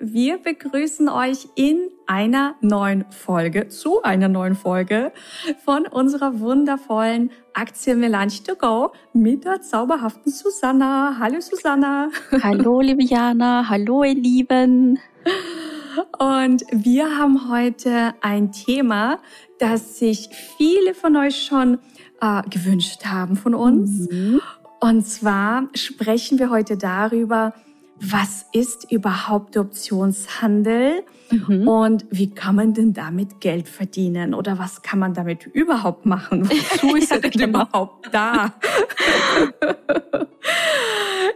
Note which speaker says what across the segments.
Speaker 1: Wir begrüßen euch in einer neuen Folge, zu einer neuen Folge von unserer wundervollen Aktie Melange to go mit der zauberhaften Susanna. Hallo Susanna.
Speaker 2: Hallo liebe Jana, hallo ihr Lieben.
Speaker 1: Und wir haben heute ein Thema, das sich viele von euch schon äh, gewünscht haben von uns. Mhm. Und zwar sprechen wir heute darüber, was ist überhaupt der Optionshandel mhm. und wie kann man denn damit Geld verdienen oder was kann man damit überhaupt machen? Wozu ist er denn genau. überhaupt da?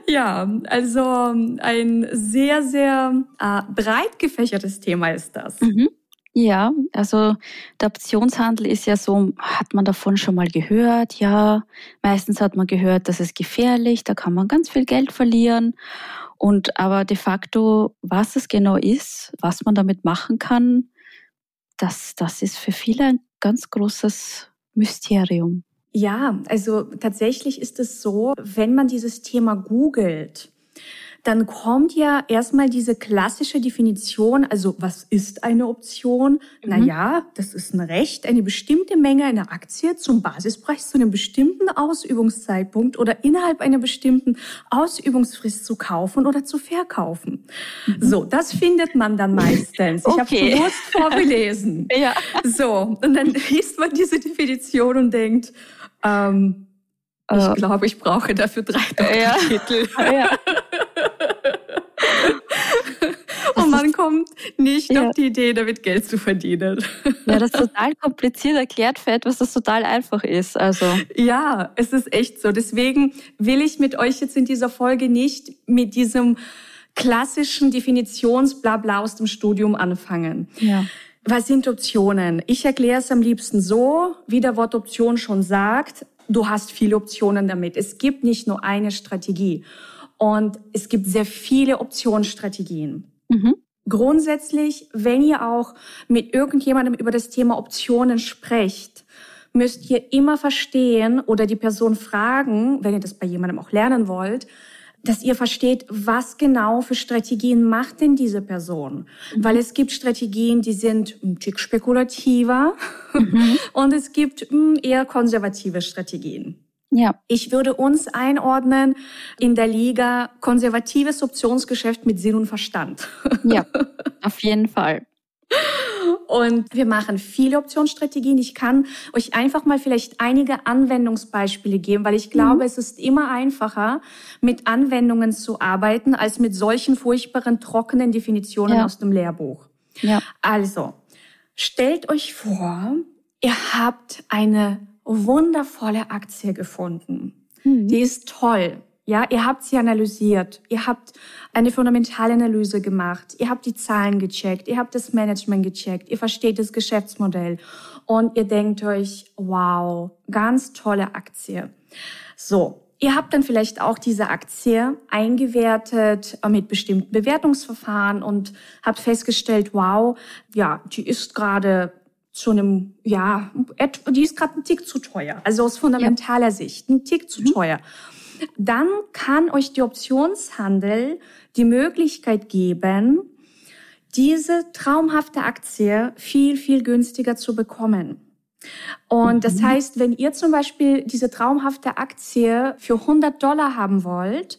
Speaker 1: ja, also ein sehr, sehr äh, breit gefächertes Thema ist das.
Speaker 2: Mhm. Ja, also der Optionshandel ist ja so, hat man davon schon mal gehört? Ja, meistens hat man gehört, das ist gefährlich, da kann man ganz viel Geld verlieren. Und aber de facto, was es genau ist, was man damit machen kann, das, das ist für viele ein ganz großes Mysterium.
Speaker 1: Ja, also tatsächlich ist es so, wenn man dieses Thema googelt, dann kommt ja erstmal diese klassische Definition, also was ist eine Option? Mhm. Naja, das ist ein Recht, eine bestimmte Menge einer Aktie zum Basispreis zu einem bestimmten Ausübungszeitpunkt oder innerhalb einer bestimmten Ausübungsfrist zu kaufen oder zu verkaufen. Mhm. So, das findet man dann meistens. Ich okay. habe bewusst vorgelesen. ja. So, und dann liest man diese Definition und denkt, ähm, ich äh. glaube, ich brauche dafür drei Doktortitel. Ja. ja. Und man kommt nicht ja. auf die Idee, damit Geld zu verdienen.
Speaker 2: Ja, das ist total kompliziert erklärt für etwas, das total einfach ist. Also.
Speaker 1: Ja, es ist echt so. Deswegen will ich mit euch jetzt in dieser Folge nicht mit diesem klassischen Definitionsblabla aus dem Studium anfangen. Ja. Was sind Optionen? Ich erkläre es am liebsten so, wie der Wort Option schon sagt. Du hast viele Optionen damit. Es gibt nicht nur eine Strategie. Und es gibt sehr viele Optionsstrategien. Mhm. Grundsätzlich, wenn ihr auch mit irgendjemandem über das Thema Optionen sprecht, müsst ihr immer verstehen oder die Person fragen, wenn ihr das bei jemandem auch lernen wollt, dass ihr versteht, was genau für Strategien macht denn diese Person. Weil es gibt Strategien, die sind ein Tick spekulativer mhm. und es gibt hm, eher konservative Strategien. Ja. Ich würde uns einordnen in der Liga konservatives Optionsgeschäft mit Sinn und Verstand.
Speaker 2: Ja, auf jeden Fall.
Speaker 1: Und wir machen viele Optionsstrategien. Ich kann euch einfach mal vielleicht einige Anwendungsbeispiele geben, weil ich glaube, mhm. es ist immer einfacher, mit Anwendungen zu arbeiten, als mit solchen furchtbaren, trockenen Definitionen ja. aus dem Lehrbuch. Ja. Also, stellt euch vor, ihr habt eine wundervolle Aktie gefunden. Mhm. Die ist toll. Ja, ihr habt sie analysiert, ihr habt eine fundamentale Analyse gemacht, ihr habt die Zahlen gecheckt, ihr habt das Management gecheckt, ihr versteht das Geschäftsmodell und ihr denkt euch, wow, ganz tolle Aktie. So, Ihr habt dann vielleicht auch diese Aktie eingewertet äh, mit bestimmten Bewertungsverfahren und habt festgestellt, wow, ja, die ist gerade zu einem, ja, die ist gerade ein Tick zu teuer. Also aus fundamentaler ja. Sicht ein Tick zu mhm. teuer. Dann kann euch die Optionshandel die Möglichkeit geben, diese traumhafte Aktie viel, viel günstiger zu bekommen. Und das mhm. heißt, wenn ihr zum Beispiel diese traumhafte Aktie für 100 Dollar haben wollt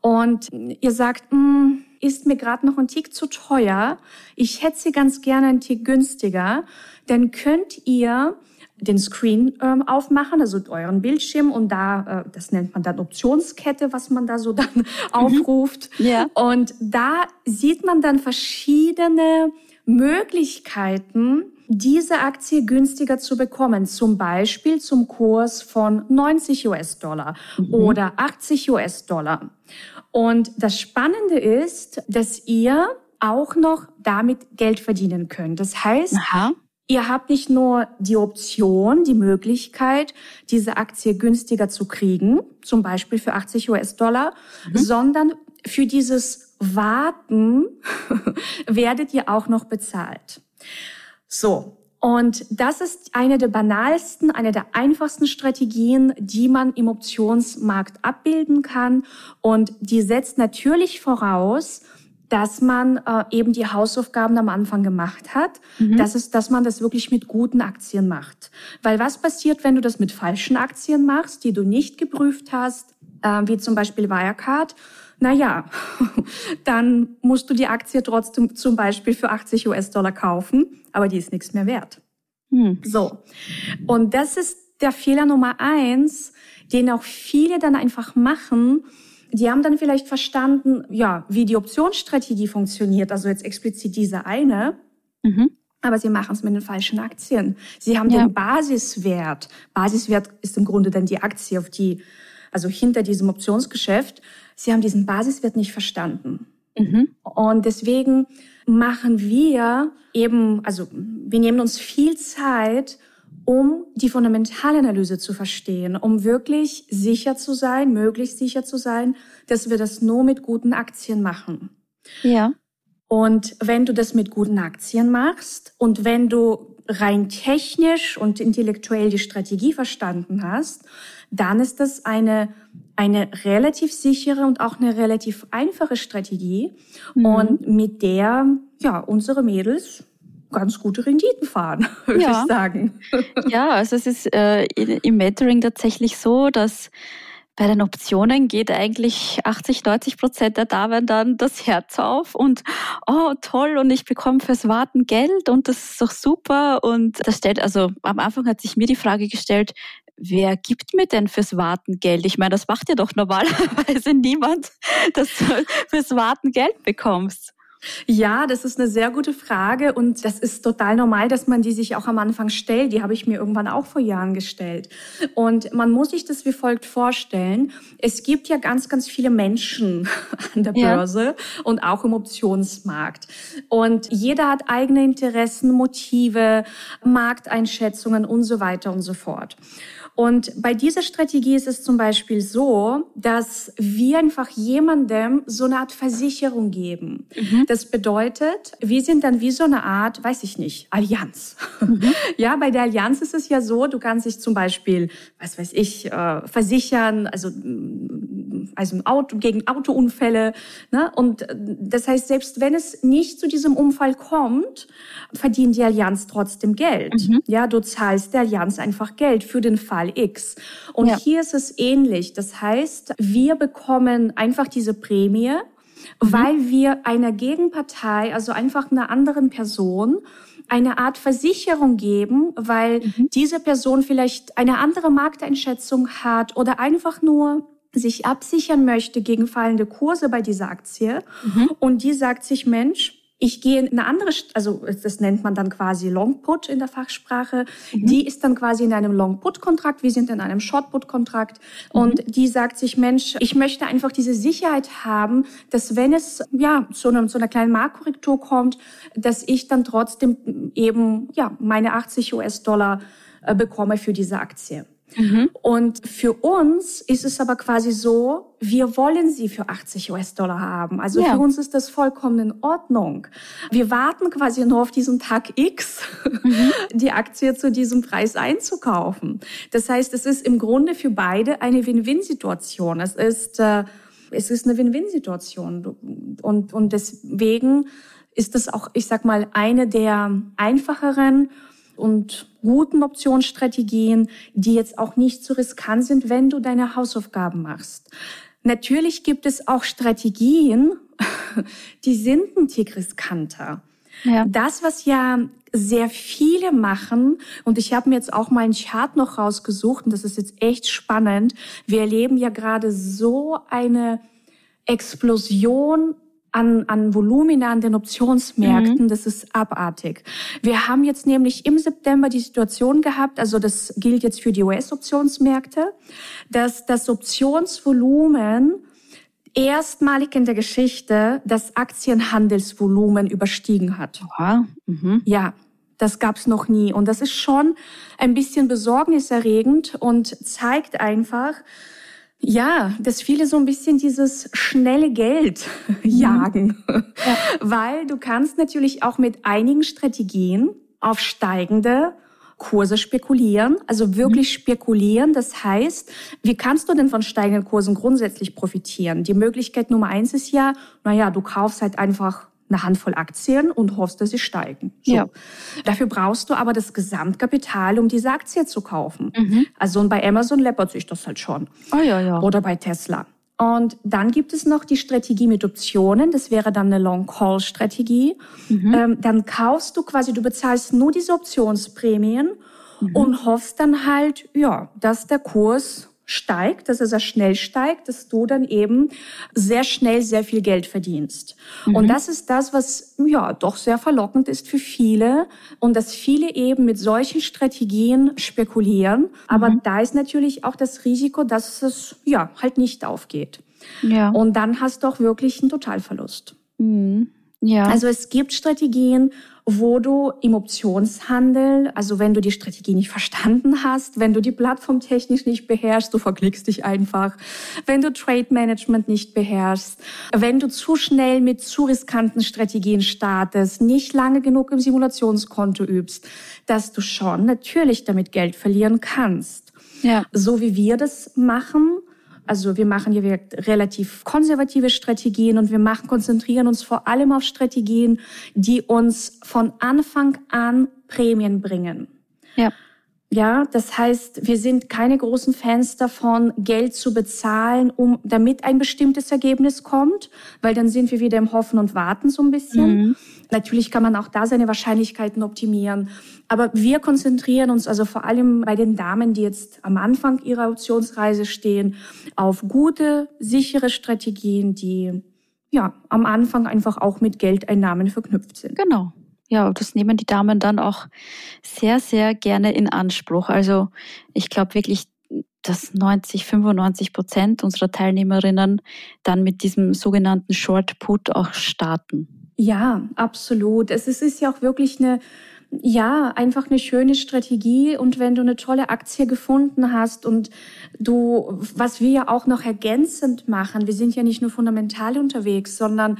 Speaker 1: und ihr sagt, mm, ist mir gerade noch ein Tick zu teuer, ich hätte sie ganz gerne ein Tick günstiger, dann könnt ihr den Screen ähm, aufmachen, also euren Bildschirm und da, äh, das nennt man dann Optionskette, was man da so dann mhm. aufruft. Ja. Und da sieht man dann verschiedene Möglichkeiten, diese Aktie günstiger zu bekommen. Zum Beispiel zum Kurs von 90 US-Dollar mhm. oder 80 US-Dollar. Und das Spannende ist, dass ihr auch noch damit Geld verdienen könnt. Das heißt, Aha Ihr habt nicht nur die Option, die Möglichkeit, diese Aktie günstiger zu kriegen, zum Beispiel für 80 US-Dollar, mhm. sondern für dieses Warten werdet ihr auch noch bezahlt. So. Und das ist eine der banalsten, eine der einfachsten Strategien, die man im Optionsmarkt abbilden kann. Und die setzt natürlich voraus, dass man äh, eben die Hausaufgaben am Anfang gemacht hat. Mhm. Das ist, dass man das wirklich mit guten Aktien macht. Weil was passiert, wenn du das mit falschen Aktien machst, die du nicht geprüft hast, äh, wie zum Beispiel Wirecard? Naja, dann musst du die Aktie trotzdem zum Beispiel für 80 US-Dollar kaufen, aber die ist nichts mehr wert. Mhm. So. Und das ist der Fehler Nummer eins, den auch viele dann einfach machen, die haben dann vielleicht verstanden, ja, wie die Optionsstrategie funktioniert, also jetzt explizit diese eine. Mhm. Aber sie machen es mit den falschen Aktien. Sie haben ja. den Basiswert. Basiswert ist im Grunde dann die Aktie, auf die, also hinter diesem Optionsgeschäft. Sie haben diesen Basiswert nicht verstanden. Mhm. Und deswegen machen wir eben, also wir nehmen uns viel Zeit, um die Fundamentalanalyse zu verstehen, um wirklich sicher zu sein, möglichst sicher zu sein, dass wir das nur mit guten Aktien machen.
Speaker 2: Ja.
Speaker 1: Und wenn du das mit guten Aktien machst und wenn du rein technisch und intellektuell die Strategie verstanden hast, dann ist das eine, eine relativ sichere und auch eine relativ einfache Strategie mhm. und mit der, ja, unsere Mädels ganz gute Renditen fahren, würde ja. ich sagen.
Speaker 2: Ja, also es ist äh, im Mentoring tatsächlich so, dass bei den Optionen geht eigentlich 80, 90 Prozent der Damen dann das Herz auf und oh toll und ich bekomme fürs Warten Geld und das ist doch super und das stellt also am Anfang hat sich mir die Frage gestellt, wer gibt mir denn fürs Warten Geld? Ich meine, das macht ja doch normalerweise niemand, dass du fürs Warten Geld bekommst.
Speaker 1: Ja, das ist eine sehr gute Frage und das ist total normal, dass man die sich auch am Anfang stellt. Die habe ich mir irgendwann auch vor Jahren gestellt. Und man muss sich das wie folgt vorstellen. Es gibt ja ganz, ganz viele Menschen an der Börse ja. und auch im Optionsmarkt. Und jeder hat eigene Interessen, Motive, Markteinschätzungen und so weiter und so fort. Und bei dieser Strategie ist es zum Beispiel so, dass wir einfach jemandem so eine Art Versicherung geben. Mhm. Das bedeutet, wir sind dann wie so eine Art, weiß ich nicht, Allianz. Mhm. Ja, bei der Allianz ist es ja so, du kannst dich zum Beispiel, was weiß ich, äh, versichern, also also Auto, gegen Autounfälle. Ne? Und äh, das heißt, selbst wenn es nicht zu diesem Unfall kommt, verdient die Allianz trotzdem Geld. Mhm. Ja, du zahlst der Allianz einfach Geld für den Fall X. Und ja. hier ist es ähnlich. Das heißt, wir bekommen einfach diese Prämie, mhm. weil wir einer Gegenpartei, also einfach einer anderen Person, eine Art Versicherung geben, weil mhm. diese Person vielleicht eine andere Markteinschätzung hat oder einfach nur sich absichern möchte gegen fallende Kurse bei dieser Aktie. Mhm. Und die sagt sich, Mensch, ich gehe in eine andere, also das nennt man dann quasi Long Put in der Fachsprache. Mhm. Die ist dann quasi in einem Long Put Kontrakt. Wir sind in einem Short Put Kontrakt. Mhm. Und die sagt sich, Mensch, ich möchte einfach diese Sicherheit haben, dass wenn es ja zu, einem, zu einer kleinen Marktkorrektur kommt, dass ich dann trotzdem eben ja meine 80 US-Dollar äh, bekomme für diese Aktie. Mhm. Und für uns ist es aber quasi so, wir wollen sie für 80 US-Dollar haben. Also ja. für uns ist das vollkommen in Ordnung. Wir warten quasi nur auf diesen Tag X, mhm. die Aktie zu diesem Preis einzukaufen. Das heißt, es ist im Grunde für beide eine Win-Win-Situation. Es ist, äh, es ist eine Win-Win-Situation. Und, und deswegen ist das auch, ich sag mal, eine der einfacheren und guten Optionsstrategien, die jetzt auch nicht so riskant sind, wenn du deine Hausaufgaben machst. Natürlich gibt es auch Strategien, die sind ein Tick riskanter. Ja. Das, was ja sehr viele machen, und ich habe mir jetzt auch mal einen Chart noch rausgesucht, und das ist jetzt echt spannend. Wir erleben ja gerade so eine Explosion an, an Volumina an den Optionsmärkten, mhm. das ist abartig. Wir haben jetzt nämlich im September die Situation gehabt, also das gilt jetzt für die US-Optionsmärkte, dass das Optionsvolumen erstmalig in der Geschichte das Aktienhandelsvolumen überstiegen hat.
Speaker 2: Wow. Mhm.
Speaker 1: Ja, Das gab's noch nie. Und das ist schon ein bisschen besorgniserregend und zeigt einfach, ja, dass viele so ein bisschen dieses schnelle Geld jagen. Ja. Weil du kannst natürlich auch mit einigen Strategien auf steigende Kurse spekulieren, also wirklich mhm. spekulieren. Das heißt, wie kannst du denn von steigenden Kursen grundsätzlich profitieren? Die Möglichkeit Nummer eins ist ja, naja, du kaufst halt einfach eine Handvoll Aktien und hoffst, dass sie steigen. So. Ja. Dafür brauchst du aber das Gesamtkapital, um diese Aktie zu kaufen. Mhm. Also und bei Amazon läppert sich das halt schon.
Speaker 2: Oh, ja, ja.
Speaker 1: Oder bei Tesla. Und dann gibt es noch die Strategie mit Optionen. Das wäre dann eine Long-Call-Strategie. Mhm. Ähm, dann kaufst du quasi, du bezahlst nur diese Optionsprämien mhm. und hoffst dann halt, ja, dass der Kurs steigt, dass er sehr schnell steigt, dass du dann eben sehr schnell sehr viel Geld verdienst. Mhm. Und das ist das, was ja doch sehr verlockend ist für viele und dass viele eben mit solchen Strategien spekulieren. Aber mhm. da ist natürlich auch das Risiko, dass es ja halt nicht aufgeht. Ja. Und dann hast du auch wirklich einen Totalverlust. Mhm. Ja. Also es gibt Strategien, wo du im Optionshandel, also wenn du die Strategie nicht verstanden hast, wenn du die Plattform technisch nicht beherrschst, du verklickst dich einfach, wenn du Trade Management nicht beherrschst, wenn du zu schnell mit zu riskanten Strategien startest, nicht lange genug im Simulationskonto übst, dass du schon natürlich damit Geld verlieren kannst. Ja. So wie wir das machen, also wir machen hier relativ konservative Strategien und wir machen, konzentrieren uns vor allem auf Strategien, die uns von Anfang an Prämien bringen. Ja. Ja, das heißt, wir sind keine großen Fans davon, Geld zu bezahlen, um, damit ein bestimmtes Ergebnis kommt, weil dann sind wir wieder im Hoffen und Warten so ein bisschen. Mhm. Natürlich kann man auch da seine Wahrscheinlichkeiten optimieren. Aber wir konzentrieren uns also vor allem bei den Damen, die jetzt am Anfang ihrer Auktionsreise stehen, auf gute, sichere Strategien, die ja am Anfang einfach auch mit Geldeinnahmen verknüpft sind.
Speaker 2: Genau ja, das nehmen die Damen dann auch sehr, sehr gerne in Anspruch. Also ich glaube wirklich, dass 90, 95 Prozent unserer Teilnehmerinnen dann mit diesem sogenannten Short Put auch starten.
Speaker 1: Ja, absolut. Es ist ja auch wirklich eine ja, einfach eine schöne Strategie. Und wenn du eine tolle Aktie gefunden hast und du, was wir ja auch noch ergänzend machen, wir sind ja nicht nur fundamental unterwegs, sondern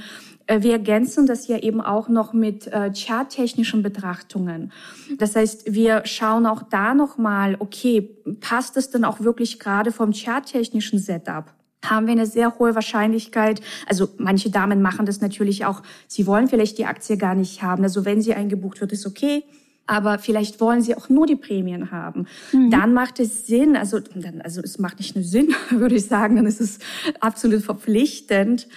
Speaker 1: wir ergänzen das ja eben auch noch mit äh, charttechnischen Betrachtungen. Das heißt, wir schauen auch da nochmal, okay, passt es denn auch wirklich gerade vom charttechnischen Setup? haben wir eine sehr hohe Wahrscheinlichkeit. Also manche Damen machen das natürlich auch. Sie wollen vielleicht die Aktie gar nicht haben. Also wenn sie eingebucht wird, ist okay. Aber vielleicht wollen sie auch nur die Prämien haben. Mhm. Dann macht es Sinn, also, dann, also es macht nicht nur Sinn, würde ich sagen, dann ist es absolut verpflichtend,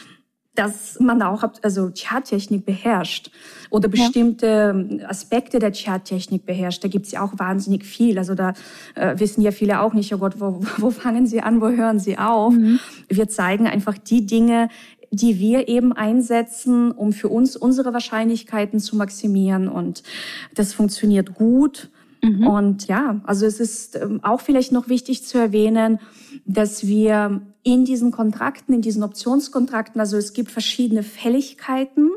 Speaker 1: dass man auch also Charttechnik beherrscht oder bestimmte ja. Aspekte der Charttechnik beherrscht. Da gibt's ja auch wahnsinnig viel. Also da äh, wissen ja viele auch nicht, oh Gott, wo, wo fangen sie an, wo hören sie auf? Mhm. Wir zeigen einfach die Dinge, die wir eben einsetzen, um für uns unsere Wahrscheinlichkeiten zu maximieren. Und das funktioniert gut. Mhm. Und ja, also es ist ähm, auch vielleicht noch wichtig zu erwähnen, dass wir in diesen Kontrakten, in diesen Optionskontrakten, also es gibt verschiedene Fälligkeiten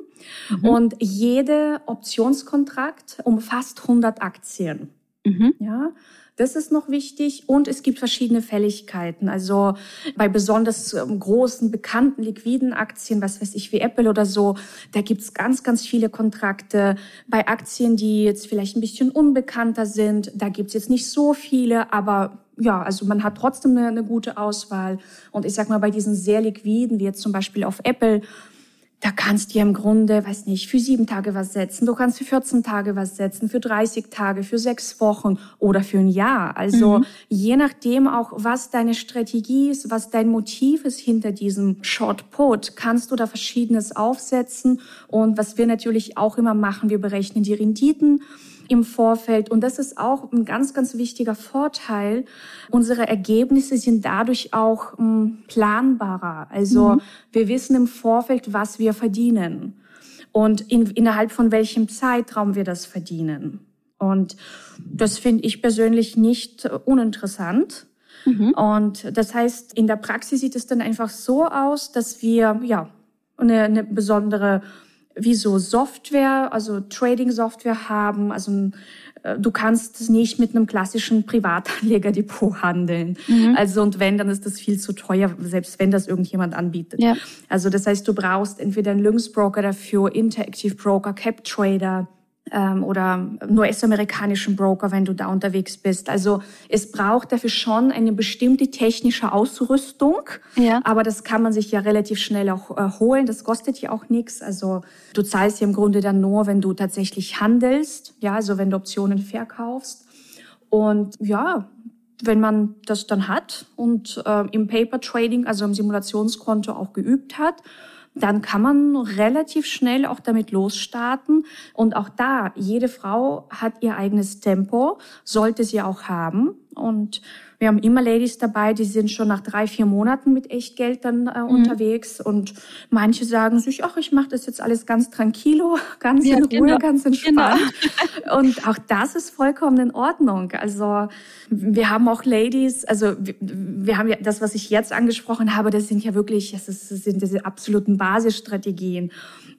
Speaker 1: mhm. und jede Optionskontrakt umfasst 100 Aktien. Mhm. Ja, das ist noch wichtig. Und es gibt verschiedene Fälligkeiten. Also bei besonders ähm, großen, bekannten, liquiden Aktien, was weiß ich, wie Apple oder so, da gibt's ganz, ganz viele Kontrakte. Bei Aktien, die jetzt vielleicht ein bisschen unbekannter sind, da gibt's jetzt nicht so viele, aber ja, also man hat trotzdem eine, eine gute Auswahl. Und ich sag mal, bei diesen sehr liquiden, wie jetzt zum Beispiel auf Apple, da kannst du ja im Grunde, weiß nicht, für sieben Tage was setzen, du kannst für 14 Tage was setzen, für 30 Tage, für sechs Wochen oder für ein Jahr. Also mhm. je nachdem auch, was deine Strategie ist, was dein Motiv ist hinter diesem Short Put, kannst du da Verschiedenes aufsetzen. Und was wir natürlich auch immer machen, wir berechnen die Renditen im Vorfeld. Und das ist auch ein ganz, ganz wichtiger Vorteil. Unsere Ergebnisse sind dadurch auch ähm, planbarer. Also mhm. wir wissen im Vorfeld, was wir verdienen und in, innerhalb von welchem Zeitraum wir das verdienen. Und das finde ich persönlich nicht uninteressant. Mhm. Und das heißt, in der Praxis sieht es dann einfach so aus, dass wir ja eine, eine besondere wie so Software, also Trading-Software haben. Also äh, du kannst nicht mit einem klassischen Privatanlegerdepot handeln. Mhm. Also und wenn, dann ist das viel zu teuer, selbst wenn das irgendjemand anbietet. Ja. Also das heißt, du brauchst entweder einen Lynx-Broker dafür, Interactive Broker, Cap Trader ähm, oder nur US-amerikanischen Broker, wenn du da unterwegs bist. Also es braucht dafür schon eine bestimmte technische Ausrüstung, ja. aber das kann man sich ja relativ schnell auch äh, holen. Das kostet ja auch nichts. Also du zahlst ja im Grunde dann nur, wenn du tatsächlich handelst, ja, also wenn du Optionen verkaufst. Und ja, wenn man das dann hat und äh, im Paper Trading, also im Simulationskonto auch geübt hat, dann kann man relativ schnell auch damit losstarten. Und auch da, jede Frau hat ihr eigenes Tempo, sollte sie auch haben. Und wir haben immer Ladies dabei, die sind schon nach drei, vier Monaten mit Echtgeld dann äh, mhm. unterwegs. Und manche sagen sich, ach, ich mache das jetzt alles ganz tranquilo, ganz ja, in Ruhe, genau. ganz entspannt. Genau. Und auch das ist vollkommen in Ordnung. Also wir haben auch Ladies, also wir, wir haben ja das, was ich jetzt angesprochen habe, das sind ja wirklich, das, ist, das sind diese absoluten Basisstrategien.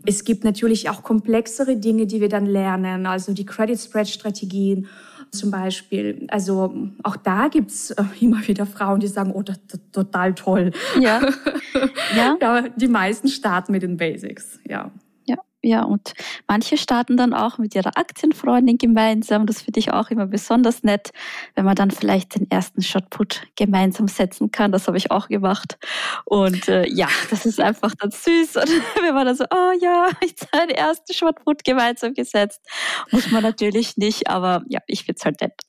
Speaker 1: Es gibt natürlich auch komplexere Dinge, die wir dann lernen, also die Credit Spread Strategien zum Beispiel. Also auch da gibt's äh, immer wieder Frauen, die sagen, oh, das, das total toll. Ja. ja. ja. Die meisten starten mit den Basics, ja.
Speaker 2: Ja, und manche starten dann auch mit ihrer Aktienfreundin gemeinsam. Das finde ich auch immer besonders nett, wenn man dann vielleicht den ersten Shotput gemeinsam setzen kann. Das habe ich auch gemacht. Und äh, ja, das ist einfach dann süß. Und wenn man dann so, oh ja, ich habe den ersten Shotput gemeinsam gesetzt. Muss man natürlich nicht, aber ja, ich finde es halt nett.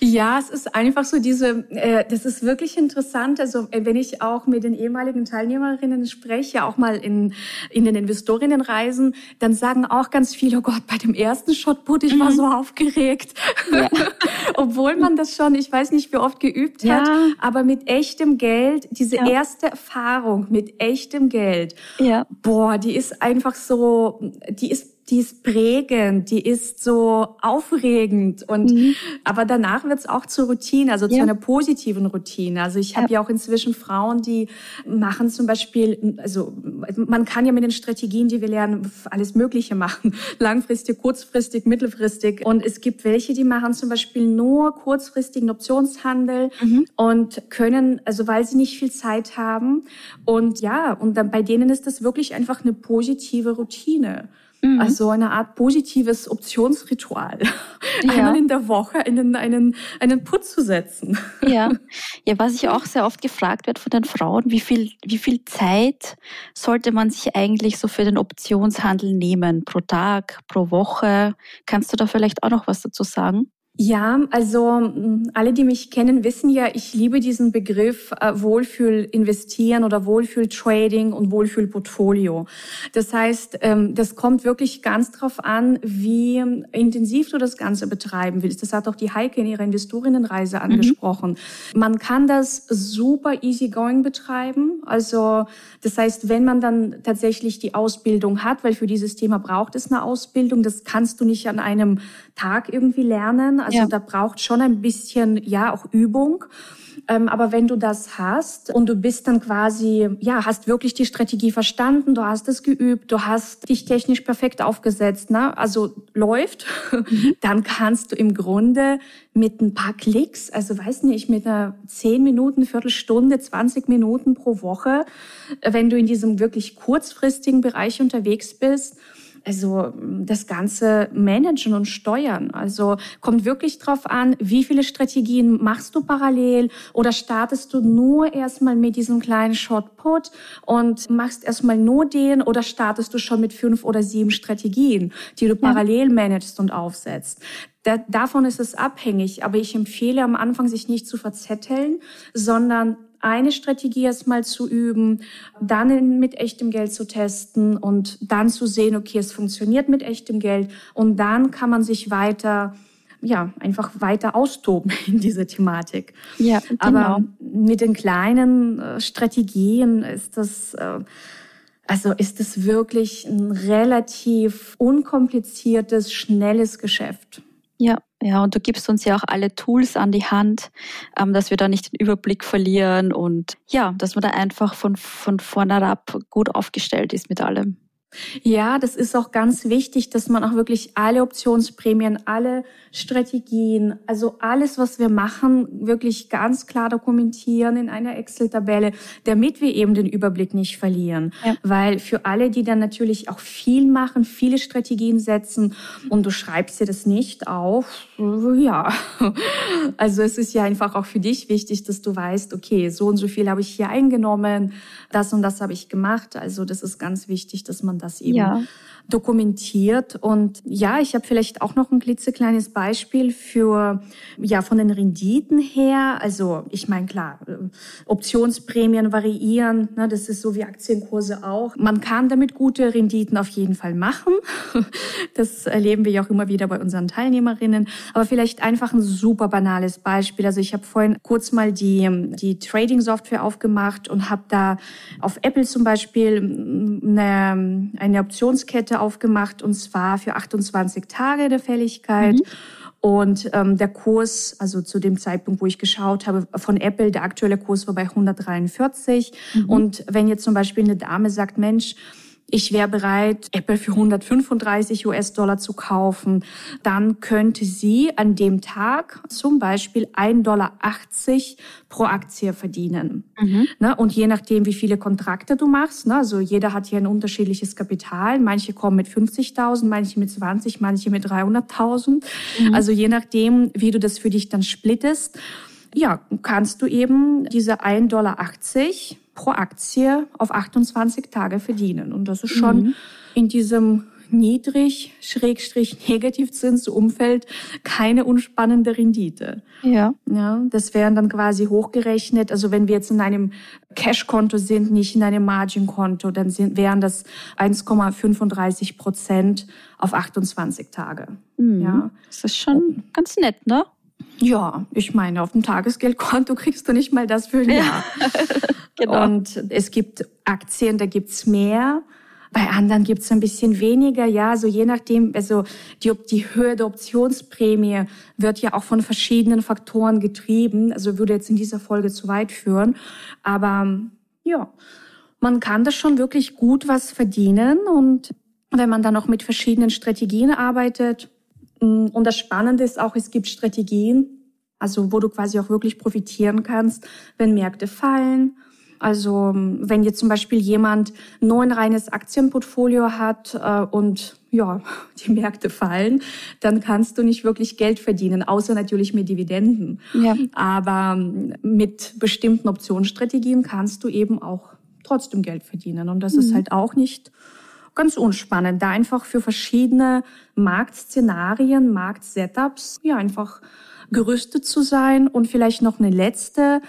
Speaker 1: Ja, es ist einfach so diese, äh, das ist wirklich interessant. Also äh, wenn ich auch mit den ehemaligen Teilnehmerinnen spreche, auch mal in, in den Investorinnenreisen, dann sagen auch ganz viele, oh Gott, bei dem ersten Shotput, ich war mhm. so aufgeregt. Ja. Obwohl man das schon, ich weiß nicht, wie oft geübt ja. hat, aber mit echtem Geld, diese ja. erste Erfahrung mit echtem Geld, ja. boah, die ist einfach so, die ist die ist prägend, die ist so aufregend und mhm. aber danach wird's auch zur Routine, also ja. zu einer positiven Routine. Also ich habe ja. ja auch inzwischen Frauen, die machen zum Beispiel, also man kann ja mit den Strategien, die wir lernen, alles Mögliche machen, langfristig, kurzfristig, mittelfristig. Und es gibt welche, die machen zum Beispiel nur kurzfristigen Optionshandel mhm. und können, also weil sie nicht viel Zeit haben und ja, und dann bei denen ist das wirklich einfach eine positive Routine. Mhm. Also eine Art positives Optionsritual. Ja. Einmal in der Woche einen, einen, einen Putz zu setzen.
Speaker 2: Ja. ja, was ich auch sehr oft gefragt wird von den Frauen, wie viel, wie viel Zeit sollte man sich eigentlich so für den Optionshandel nehmen? Pro Tag, pro Woche? Kannst du da vielleicht auch noch was dazu sagen?
Speaker 1: Ja, also mm, alle, die mich kennen, wissen ja, ich liebe diesen Begriff äh, Wohlfühl investieren oder Wohlfühl Trading und Wohlfühl Portfolio. Das heißt, ähm, das kommt wirklich ganz drauf an, wie intensiv du das Ganze betreiben willst. Das hat auch die Heike in ihrer Investorinnenreise mhm. angesprochen. Mhm. Man kann das super easy going betreiben. Also, das heißt, wenn man dann tatsächlich die Ausbildung hat, weil für dieses Thema braucht es eine Ausbildung, das kannst du nicht an einem Tag irgendwie lernen. Also ja. da braucht schon ein bisschen, ja, auch Übung. Ähm, aber wenn du das hast und du bist dann quasi, ja, hast wirklich die Strategie verstanden, du hast es geübt, du hast dich technisch perfekt aufgesetzt, ne? also läuft, mhm. dann kannst du im Grunde mit ein paar Klicks, also weiß nicht, mit einer zehn Minuten, Viertelstunde, 20 Minuten pro Woche, wenn du in diesem wirklich kurzfristigen Bereich unterwegs bist, also das Ganze managen und steuern. Also kommt wirklich drauf an, wie viele Strategien machst du parallel oder startest du nur erstmal mit diesem kleinen Shotput und machst erstmal nur den oder startest du schon mit fünf oder sieben Strategien, die du parallel managst und aufsetzt. Da, davon ist es abhängig, aber ich empfehle am Anfang, sich nicht zu verzetteln, sondern eine Strategie erstmal zu üben, dann mit echtem Geld zu testen und dann zu sehen, okay, es funktioniert mit echtem Geld und dann kann man sich weiter ja, einfach weiter austoben in diese Thematik. Ja, genau. Aber mit den kleinen äh, Strategien ist das, äh, also ist es wirklich ein relativ unkompliziertes, schnelles Geschäft.
Speaker 2: Ja, ja, und du gibst uns ja auch alle Tools an die Hand, ähm, dass wir da nicht den Überblick verlieren und ja, dass man da einfach von, von vorne ab gut aufgestellt ist mit allem.
Speaker 1: Ja, das ist auch ganz wichtig, dass man auch wirklich alle Optionsprämien, alle Strategien, also alles, was wir machen, wirklich ganz klar dokumentieren in einer Excel-Tabelle, damit wir eben den Überblick nicht verlieren. Ja. Weil für alle, die dann natürlich auch viel machen, viele Strategien setzen und du schreibst dir das nicht auf, ja. Also es ist ja einfach auch für dich wichtig, dass du weißt, okay, so und so viel habe ich hier eingenommen, das und das habe ich gemacht. Also das ist ganz wichtig, dass man das eben ja. dokumentiert. Und ja, ich habe vielleicht auch noch ein klitzekleines Beispiel für, ja, von den Renditen her. Also ich meine, klar, äh, Optionsprämien variieren, ne, das ist so wie Aktienkurse auch. Man kann damit gute Renditen auf jeden Fall machen. Das erleben wir ja auch immer wieder bei unseren Teilnehmerinnen. Aber vielleicht einfach ein super banales Beispiel. Also ich habe vorhin kurz mal die, die Trading-Software aufgemacht und habe da auf Apple zum Beispiel eine, eine Optionskette aufgemacht und zwar für 28 Tage der Fälligkeit. Mhm. Und ähm, der Kurs, also zu dem Zeitpunkt, wo ich geschaut habe, von Apple, der aktuelle Kurs war bei 143. Mhm. Und wenn jetzt zum Beispiel eine Dame sagt, Mensch, ich wäre bereit, Apple für 135 US-Dollar zu kaufen, dann könnte sie an dem Tag zum Beispiel 1,80 Dollar pro Aktie verdienen. Mhm. Ne? Und je nachdem, wie viele Kontrakte du machst, ne? also jeder hat hier ein unterschiedliches Kapital. Manche kommen mit 50.000, manche mit 20, manche mit 300.000. Mhm. Also je nachdem, wie du das für dich dann splittest, ja, kannst du eben diese 1,80 Dollar pro Aktie auf 28 Tage verdienen. Und das ist schon mhm. in diesem niedrig, schrägstrich Negativzinsumfeld keine unspannende Rendite. Ja. ja. Das wären dann quasi hochgerechnet. Also wenn wir jetzt in einem Cash-Konto sind, nicht in einem Margin-Konto, dann sind, wären das 1,35 Prozent auf 28 Tage.
Speaker 2: Mhm. Ja. Das ist schon ganz nett, ne?
Speaker 1: Ja, ich meine, auf dem Tagesgeldkonto kriegst du nicht mal das für ein Jahr. Ja. genau. Und es gibt Aktien, da gibt's mehr. Bei anderen gibt's ein bisschen weniger, ja, so je nachdem, also die, die Höhe der Optionsprämie wird ja auch von verschiedenen Faktoren getrieben, also würde jetzt in dieser Folge zu weit führen, aber ja, man kann da schon wirklich gut was verdienen und wenn man dann auch mit verschiedenen Strategien arbeitet, und das Spannende ist auch, es gibt Strategien, also wo du quasi auch wirklich profitieren kannst, wenn Märkte fallen. Also mm, wenn jetzt zum Beispiel jemand nur ein reines Aktienportfolio hat äh, und ja, die Märkte fallen, dann kannst du nicht wirklich Geld verdienen, außer natürlich mit Dividenden. Ja. Aber mm, mit bestimmten Optionsstrategien kannst du eben auch trotzdem Geld verdienen. Und das mhm. ist halt auch nicht ganz unspannend, da einfach für verschiedene Marktszenarien, Marktsetups, ja, einfach gerüstet zu sein und vielleicht noch eine letzte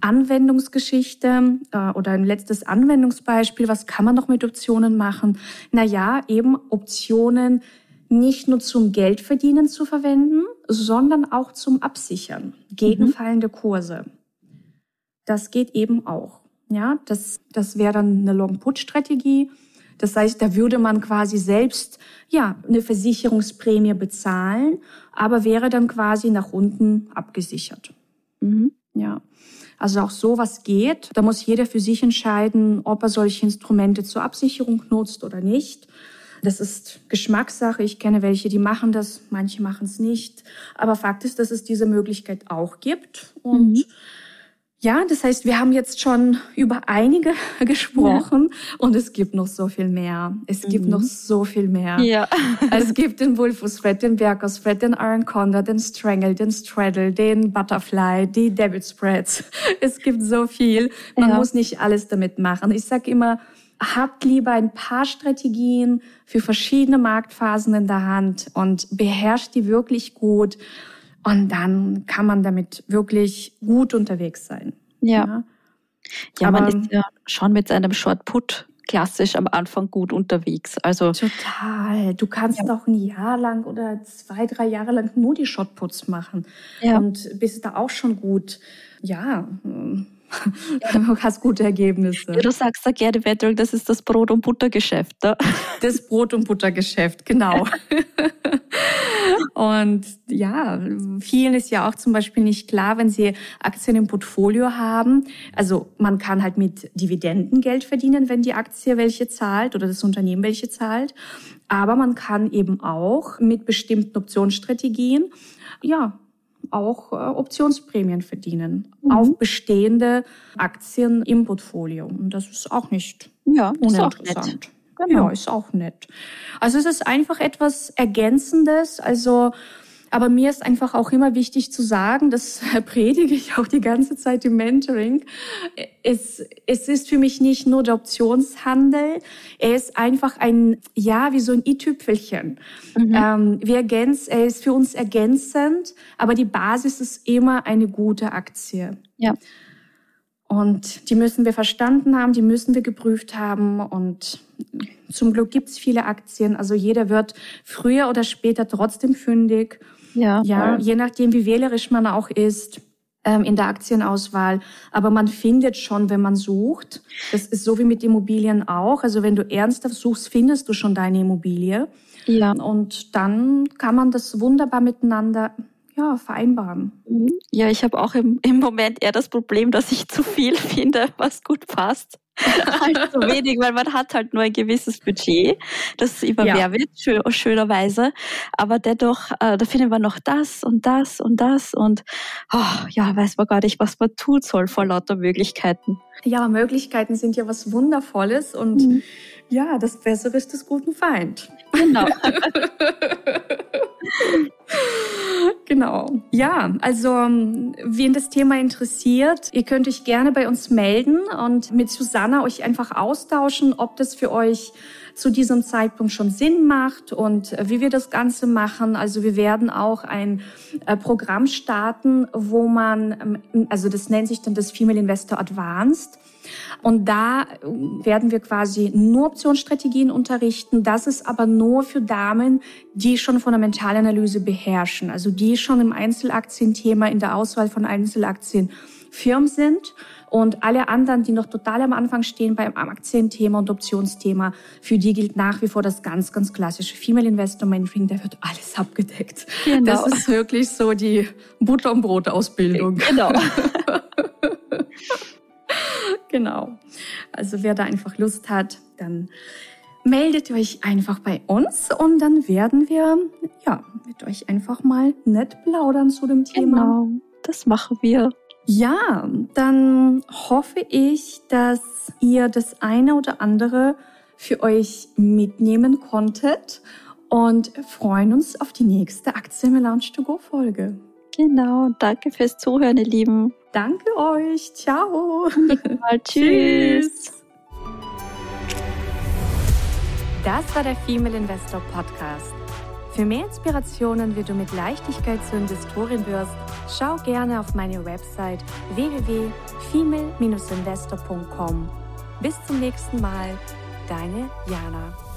Speaker 1: Anwendungsgeschichte äh, oder ein letztes Anwendungsbeispiel. Was kann man noch mit Optionen machen? Na ja, eben Optionen nicht nur zum Geldverdienen zu verwenden, sondern auch zum Absichern gegen mhm. fallende Kurse. Das geht eben auch. Ja, das, das wäre dann eine Long-Put-Strategie. Das heißt, da würde man quasi selbst ja eine Versicherungsprämie bezahlen, aber wäre dann quasi nach unten abgesichert. Mhm. Ja. Also auch sowas geht. Da muss jeder für sich entscheiden, ob er solche Instrumente zur Absicherung nutzt oder nicht. Das ist Geschmackssache. Ich kenne welche, die machen das, manche machen es nicht. Aber Fakt ist, dass es diese Möglichkeit auch gibt. Und mhm. Ja, das heißt, wir haben jetzt schon über einige gesprochen ja. und es gibt noch so viel mehr. Es gibt mhm. noch so viel mehr. Ja. es gibt den Wolfus Thread, den Bergos Thread, den Iron Condor, den Strangle, den Straddle, den Butterfly, die Debit Spreads. Es gibt so viel. Man ja. muss nicht alles damit machen. Ich sage immer, habt lieber ein paar Strategien für verschiedene Marktphasen in der Hand und beherrscht die wirklich gut. Und dann kann man damit wirklich gut unterwegs sein.
Speaker 2: Ja. Ja, ja man ist ja schon mit seinem Short Put klassisch am Anfang gut unterwegs. Also
Speaker 1: total. Du kannst ja. auch ein Jahr lang oder zwei, drei Jahre lang nur die Shotputs machen ja. und bist da auch schon gut. Ja. Du hast gute Ergebnisse.
Speaker 2: Du sagst da gerne, Wettel, das ist das Brot- und Buttergeschäft. Ne?
Speaker 1: Das Brot- und Buttergeschäft, genau. Und ja, vielen ist ja auch zum Beispiel nicht klar, wenn sie Aktien im Portfolio haben. Also man kann halt mit Dividenden Geld verdienen, wenn die Aktie welche zahlt oder das Unternehmen welche zahlt. Aber man kann eben auch mit bestimmten Optionsstrategien, ja, auch äh, Optionsprämien verdienen mhm. auf bestehende Aktien im Portfolio. Und das ist auch nicht ja, uninteressant. Genau. Ja, ist auch nett. Also es ist einfach etwas Ergänzendes. Also aber mir ist einfach auch immer wichtig zu sagen, das predige ich auch die ganze Zeit im Mentoring. Es, es ist für mich nicht nur der Optionshandel. Er ist einfach ein, ja, wie so ein i-Tüpfelchen. Mhm. Ähm, wir ergänzen, er ist für uns ergänzend, aber die Basis ist immer eine gute Aktie.
Speaker 2: Ja.
Speaker 1: Und die müssen wir verstanden haben, die müssen wir geprüft haben. Und zum Glück gibt es viele Aktien. Also jeder wird früher oder später trotzdem fündig. Ja, ja je nachdem, wie wählerisch man auch ist ähm, in der Aktienauswahl. Aber man findet schon, wenn man sucht. Das ist so wie mit Immobilien auch. Also wenn du ernsthaft suchst, findest du schon deine Immobilie. Ja. Und dann kann man das wunderbar miteinander ja, vereinbaren.
Speaker 2: Mhm. Ja, ich habe auch im, im Moment eher das Problem, dass ich zu viel finde, was gut passt. halt zu wenig, weil man hat halt nur ein gewisses Budget, das immer ja. mehr wird, schön, schönerweise. Aber dennoch, äh, da findet man noch das und das und das und oh, ja, weiß man gar nicht, was man tun soll vor lauter Möglichkeiten.
Speaker 1: Ja, Möglichkeiten sind ja was Wundervolles und mhm. Ja, das Bessere ist des guten Feind.
Speaker 2: Genau.
Speaker 1: Genau. Ja, also wen das Thema interessiert, ihr könnt euch gerne bei uns melden und mit Susanna euch einfach austauschen, ob das für euch zu diesem Zeitpunkt schon Sinn macht und wie wir das Ganze machen. Also wir werden auch ein äh, Programm starten, wo man, ähm, also das nennt sich dann das Female Investor Advanced. Und da äh, werden wir quasi nur Optionsstrategien unterrichten. Das ist aber nur für Damen, die schon Fundamentalanalyse beherrschen, also die schon im Einzelaktienthema, in der Auswahl von Einzelaktien firm sind. Und alle anderen, die noch total am Anfang stehen beim Aktienthema und Optionsthema, für die gilt nach wie vor das ganz, ganz klassische Female Investor Mentoring. Da wird alles abgedeckt. Genau. Das ist wirklich so die Butter- und Brot-Ausbildung.
Speaker 2: Genau.
Speaker 1: genau. Also wer da einfach Lust hat, dann meldet euch einfach bei uns und dann werden wir ja mit euch einfach mal nett plaudern zu dem Thema.
Speaker 2: Genau, das machen wir.
Speaker 1: Ja, dann hoffe ich, dass ihr das eine oder andere für euch mitnehmen konntet und freuen uns auf die nächste Aktienmelange to go Folge.
Speaker 2: Genau, danke fürs Zuhören, ihr Lieben.
Speaker 1: Danke euch. Ciao.
Speaker 2: Mal, tschüss.
Speaker 1: Das war der Female Investor Podcast. Für mehr Inspirationen, wie du mit Leichtigkeit zur Investorin wirst, schau gerne auf meine Website www.female-investor.com. Bis zum nächsten Mal, deine Jana.